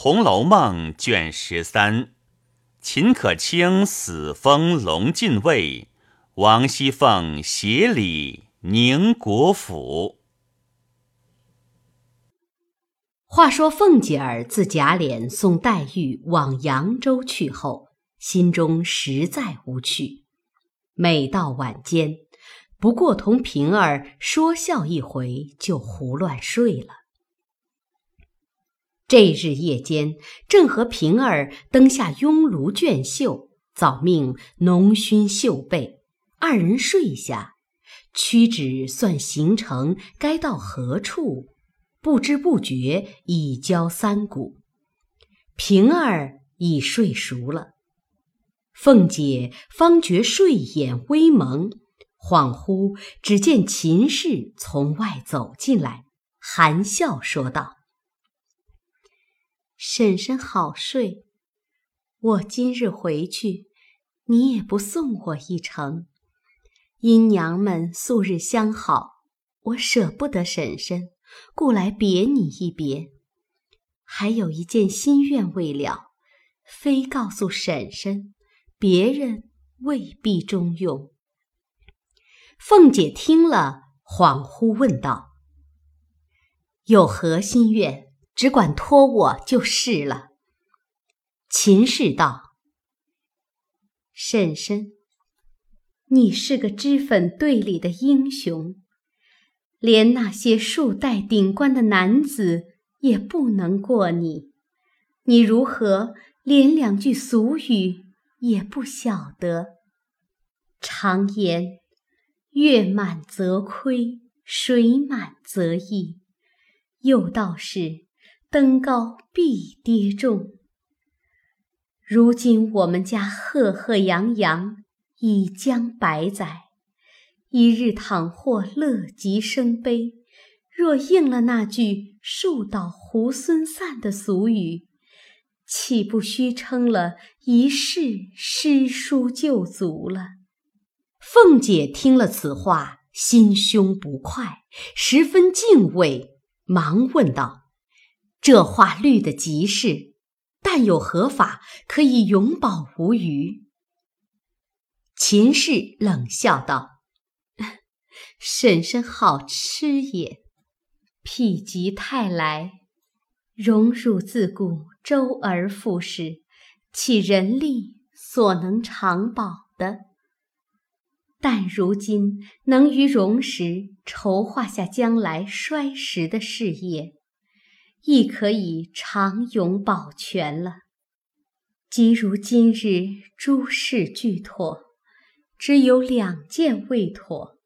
红楼梦》卷十三，秦可卿死封龙禁尉，王熙凤协理宁国府。话说凤姐儿自贾琏送黛玉往扬州去后，心中实在无趣。每到晚间，不过同平儿说笑一回，就胡乱睡了。这日夜间，正和平儿灯下拥炉卷绣，早命浓熏绣被。二人睡下，屈指算行程该到何处，不知不觉已交三鼓。平儿已睡熟了，凤姐方觉睡眼微蒙，恍惚只见秦氏从外走进来，含笑说道。婶婶好睡，我今日回去，你也不送我一程。因娘们素日相好，我舍不得婶婶，故来别你一别。还有一件心愿未了，非告诉婶婶，别人未必中用。凤姐听了，恍惚问道：“有何心愿？”只管托我就是了。秦氏道：“婶婶，你是个脂粉队里的英雄，连那些数代顶冠的男子也不能过你，你如何连两句俗语也不晓得？常言，月满则亏，水满则溢。又道是。”登高必跌重。如今我们家赫赫扬扬，已将百载，一日倘或乐极生悲，若应了那句“树倒猢狲散”的俗语，岂不虚称了一世诗书旧族了？凤姐听了此话，心胸不快，十分敬畏，忙问道。这话虑得极是，但有何法可以永保无虞？秦氏冷笑道：“ 婶婶好吃也，否极泰来，荣辱自古周而复始，岂人力所能长保的？但如今能于荣时筹划下将来衰时的事业。”亦可以长永保全了。即如今日诸事俱妥，只有两件未妥。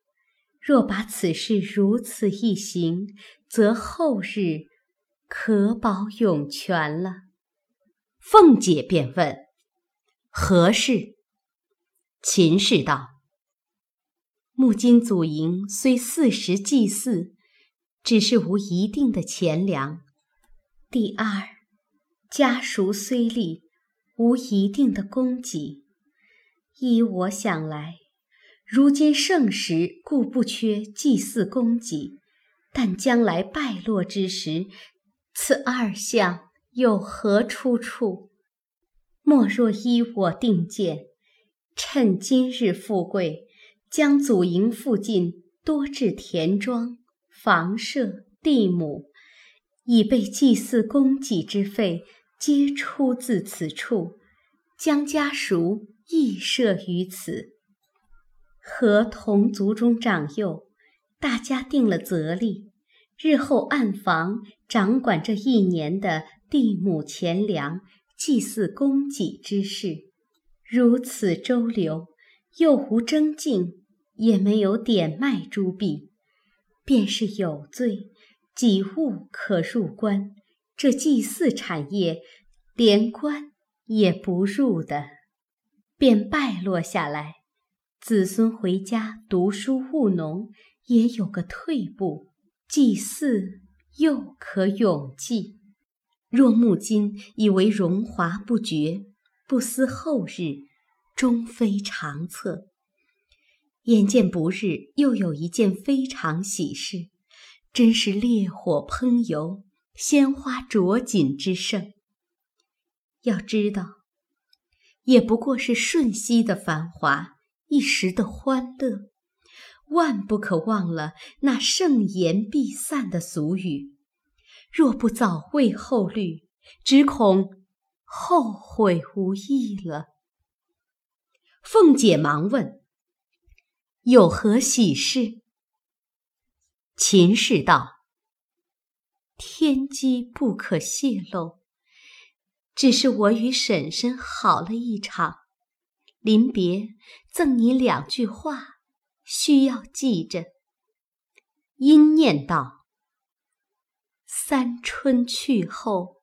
若把此事如此一行，则后日可保永全了。凤姐便问：“何事？”秦氏道：“木金祖营虽四时祭祀，只是无一定的钱粮。”第二，家塾虽立，无一定的供给。依我想来，如今盛时固不缺祭祀供给，但将来败落之时，此二项有何出处？莫若依我定见，趁今日富贵，将祖营附近多置田庄、房舍、地亩。以备祭祀供给之费，皆出自此处，将家属亦设于此。和同族中长幼，大家定了则例，日后暗房掌管这一年的地亩钱粮、祭祀供给之事。如此周流，又无征竞，也没有典卖诸币，便是有罪。几物可入关，这祭祀产业连关也不入的，便败落下来。子孙回家读书务农，也有个退步。祭祀又可永继。若木金以为荣华不绝，不思后日，终非长策。眼见不日又有一件非常喜事。真是烈火烹油，鲜花着锦之盛。要知道，也不过是瞬息的繁华，一时的欢乐，万不可忘了那盛筵必散的俗语。若不早为后虑，只恐后悔无益了。凤姐忙问：“有何喜事？”秦氏道：“天机不可泄露。”只是我与婶婶好了一场，临别赠你两句话，需要记着。因念道：“三春去后，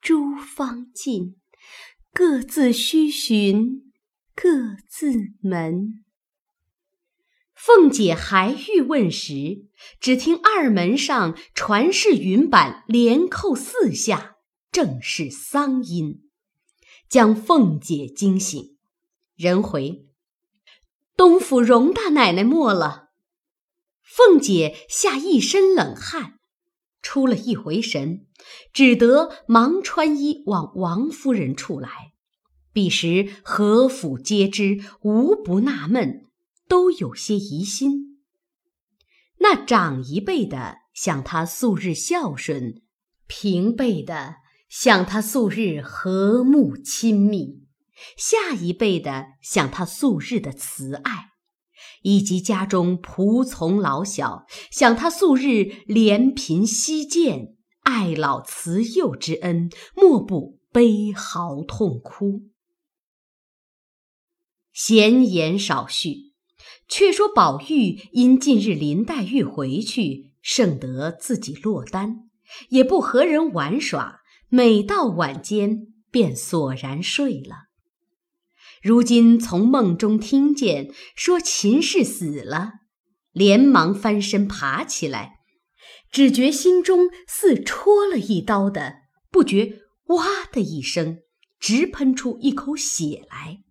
诸芳尽，各自须寻，各自门。”凤姐还欲问时，只听二门上传世云板连扣四下。正是丧音，将凤姐惊醒。人回，东府荣大奶奶没了。凤姐吓一身冷汗，出了一回神，只得忙穿衣往王夫人处来。彼时何府皆知，无不纳闷，都有些疑心。那长一辈的想他素日孝顺，平辈的。想他素日和睦亲密，下一辈的想他素日的慈爱，以及家中仆从老小想他素日怜贫惜贱、爱老慈幼之恩，莫不悲嚎痛哭。闲言少叙，却说宝玉因近日林黛玉回去，胜得自己落单，也不和人玩耍。每到晚间，便索然睡了。如今从梦中听见说秦氏死了，连忙翻身爬起来，只觉心中似戳了一刀的，不觉“哇”的一声，直喷出一口血来。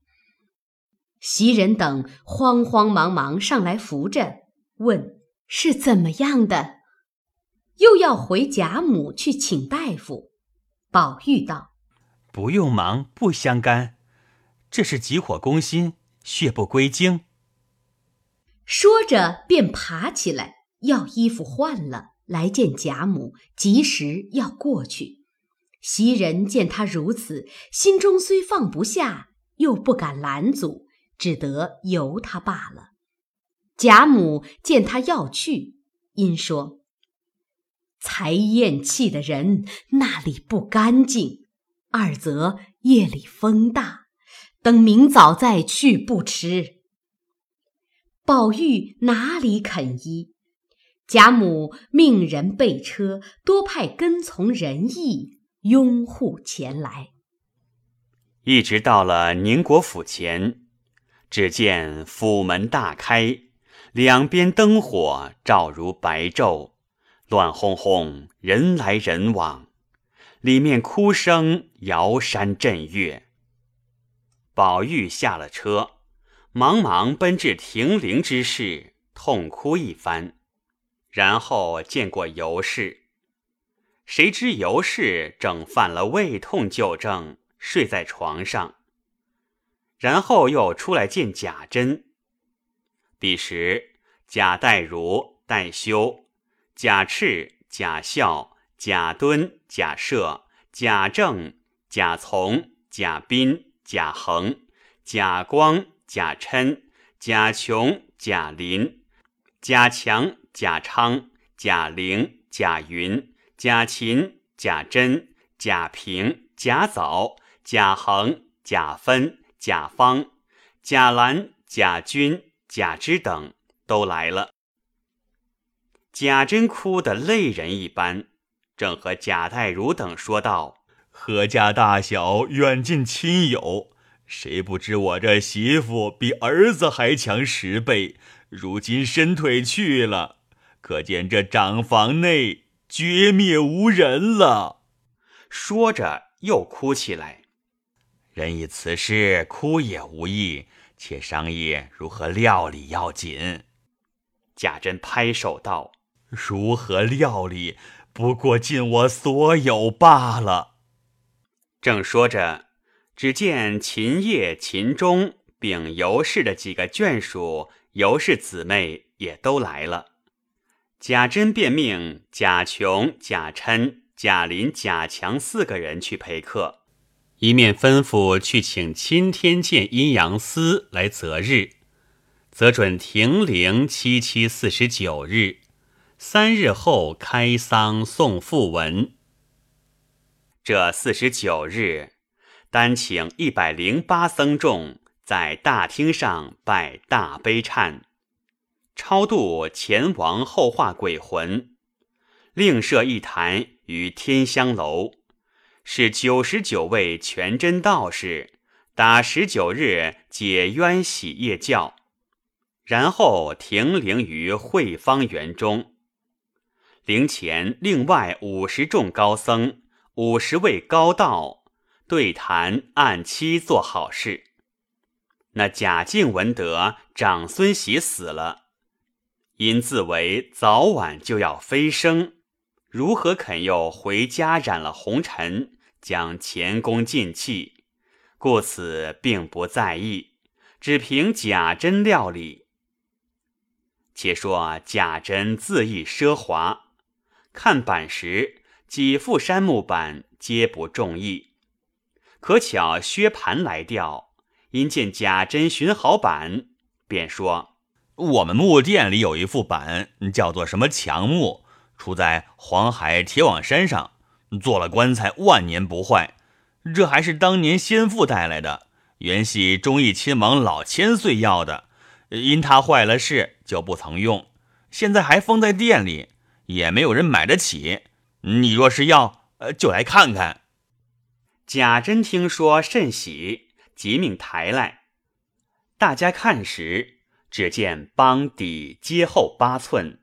袭人等慌慌忙忙上来扶着，问是怎么样的，又要回贾母去请大夫。宝玉道：“不用忙，不相干。这是急火攻心，血不归经。”说着便爬起来，要衣服换了，来见贾母，及时要过去。袭人见他如此，心中虽放不下，又不敢拦阻，只得由他罢了。贾母见他要去，因说。才咽气的人那里不干净，二则夜里风大，等明早再去不迟。宝玉哪里肯依？贾母命人备车，多派跟从人役拥护前来。一直到了宁国府前，只见府门大开，两边灯火照如白昼。乱哄哄，人来人往，里面哭声摇山震岳。宝玉下了车，忙忙奔至停灵之室，痛哭一番，然后见过尤氏。谁知尤氏正犯了胃痛旧症，睡在床上。然后又出来见贾珍。彼时贾代儒、代修。贾赤、贾孝、贾敦、贾赦、贾政、贾从、贾斌、贾恒、贾光、贾琛、贾琼、贾林、贾强、贾昌、贾玲、贾云、贾琴、贾珍、贾平、贾藻、贾恒、贾芬、贾方、贾兰、贾军、贾芝等都来了。贾珍哭得泪人一般，正和贾代儒等说道：“何家大小远近亲友，谁不知我这媳妇比儿子还强十倍？如今伸腿去了，可见这长房内绝灭无人了。”说着又哭起来。人以此事哭也无益，且商议如何料理要紧。贾珍拍手道。如何料理？不过尽我所有罢了。正说着，只见秦业、秦钟并尤氏的几个眷属、尤氏姊妹也都来了。贾珍便命贾琼、贾琛、贾林、贾强四个人去陪客，一面吩咐去请钦天监阴阳司来择日。则准停灵七七四十九日，三日后开丧送讣文。这四十九日，单请一百零八僧众在大厅上拜大悲忏，超度前王后化鬼魂，另设一坛于天香楼，是九十九位全真道士打十九日解冤喜业教。然后停灵于慧芳园中，灵前另外五十众高僧、五十位高道对谈，按期做好事。那贾静闻得长孙喜死了，因自为早晚就要飞升，如何肯又回家染了红尘，将前功尽弃？故此并不在意，只凭贾珍料理。且说贾珍自意奢华，看板时几副杉木板皆不中意。可巧薛蟠来调，因见贾珍寻好板，便说：“我们木店里有一副板，叫做什么强木，出在黄海铁网山上，做了棺材万年不坏。这还是当年先父带来的，原系忠义亲王老千岁要的。”因他坏了事，就不曾用。现在还封在店里，也没有人买得起。你若是要，呃，就来看看。贾珍听说甚喜，即命抬来。大家看时，只见帮底皆厚八寸，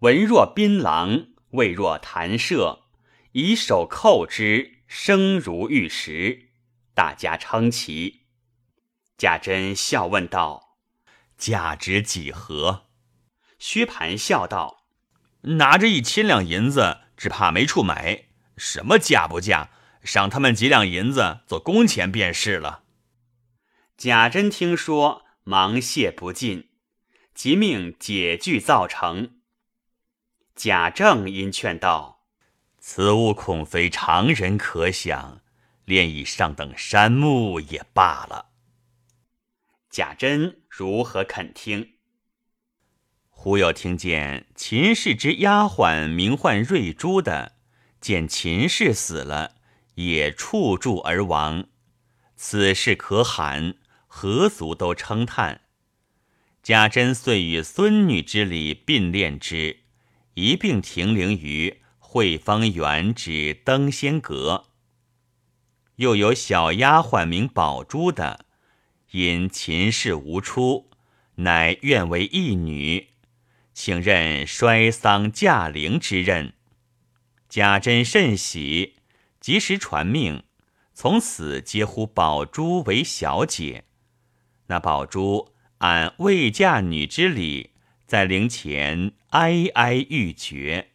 文若槟榔，味若弹射，以手扣之，声如玉石。大家称奇。贾珍笑问道。价值几何？薛蟠笑道：“拿着一千两银子，只怕没处买。什么价不价？赏他们几两银子做工钱便是了。”贾珍听说，忙谢不尽，即命解具造成。贾政因劝道：“此物恐非常人可想，炼以上等杉木也罢了。”贾珍如何肯听？忽又听见秦氏之丫鬟名唤瑞珠的，见秦氏死了，也触柱而亡。此事可罕，何族都称叹。贾珍遂与孙女之礼并殓之，一并停灵于惠芳园之登仙阁。又有小丫鬟名宝珠的。因秦氏无出，乃愿为义女，请任摔丧驾陵之任。贾珍甚喜，及时传命，从此皆呼宝珠为小姐。那宝珠按未嫁女之礼，在灵前哀哀欲绝。